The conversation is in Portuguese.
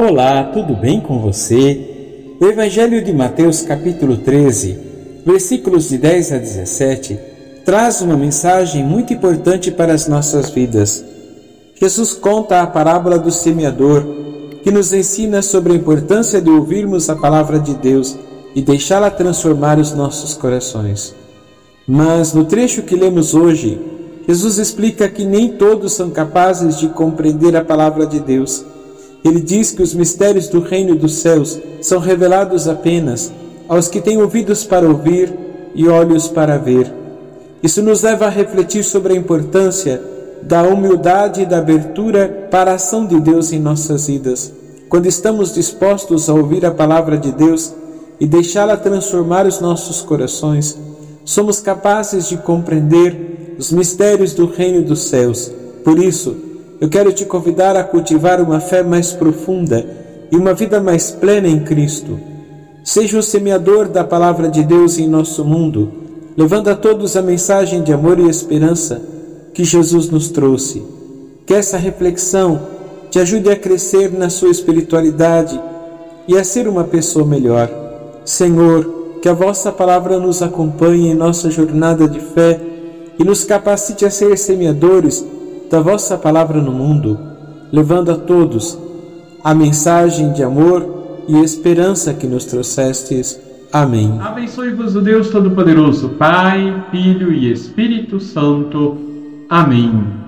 Olá, tudo bem com você? O Evangelho de Mateus, capítulo 13, versículos de 10 a 17, traz uma mensagem muito importante para as nossas vidas. Jesus conta a parábola do semeador, que nos ensina sobre a importância de ouvirmos a palavra de Deus e deixá-la transformar os nossos corações. Mas no trecho que lemos hoje, Jesus explica que nem todos são capazes de compreender a palavra de Deus ele diz que os mistérios do reino dos céus são revelados apenas aos que têm ouvidos para ouvir e olhos para ver. Isso nos leva a refletir sobre a importância da humildade e da abertura para a ação de Deus em nossas vidas. Quando estamos dispostos a ouvir a palavra de Deus e deixá-la transformar os nossos corações, somos capazes de compreender os mistérios do reino dos céus. Por isso, eu quero te convidar a cultivar uma fé mais profunda e uma vida mais plena em Cristo. Seja o semeador da palavra de Deus em nosso mundo, levando a todos a mensagem de amor e esperança que Jesus nos trouxe. Que essa reflexão te ajude a crescer na sua espiritualidade e a ser uma pessoa melhor. Senhor, que a vossa palavra nos acompanhe em nossa jornada de fé e nos capacite a ser semeadores da vossa palavra no mundo, levando a todos a mensagem de amor e esperança que nos trouxestes. Amém. Abençoe-vos o Deus Todo-Poderoso, Pai, Filho e Espírito Santo. Amém.